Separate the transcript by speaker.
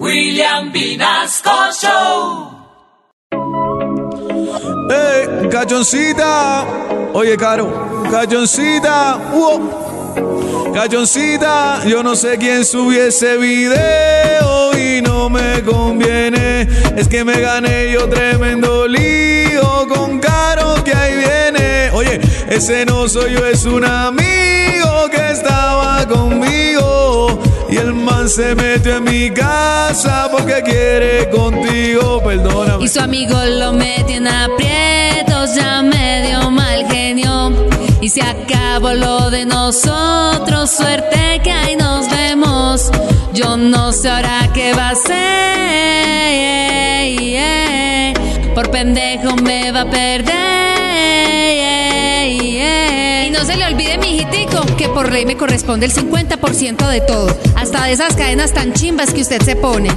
Speaker 1: William Vinasco Show.
Speaker 2: ¡Eh, cachoncita! Oye, Caro, cachoncita. Cachoncita, yo no sé quién subió ese video y no me conviene. Es que me gané yo tremendo lío con Caro que ahí viene. Oye, ese no soy yo, es un amigo que estaba conmigo. Y el se metió en mi casa porque quiere contigo, perdóname.
Speaker 3: Y su amigo lo metió en aprietos, ya me dio mal genio. Y se acabó lo de nosotros, suerte que ahí nos vemos. Yo no sé ahora qué va a hacer. Por pendejo me va a perder. No se le olvide, mi hijitico, que por ley me corresponde el 50% de todo. Hasta de esas cadenas tan chimbas que usted se pone.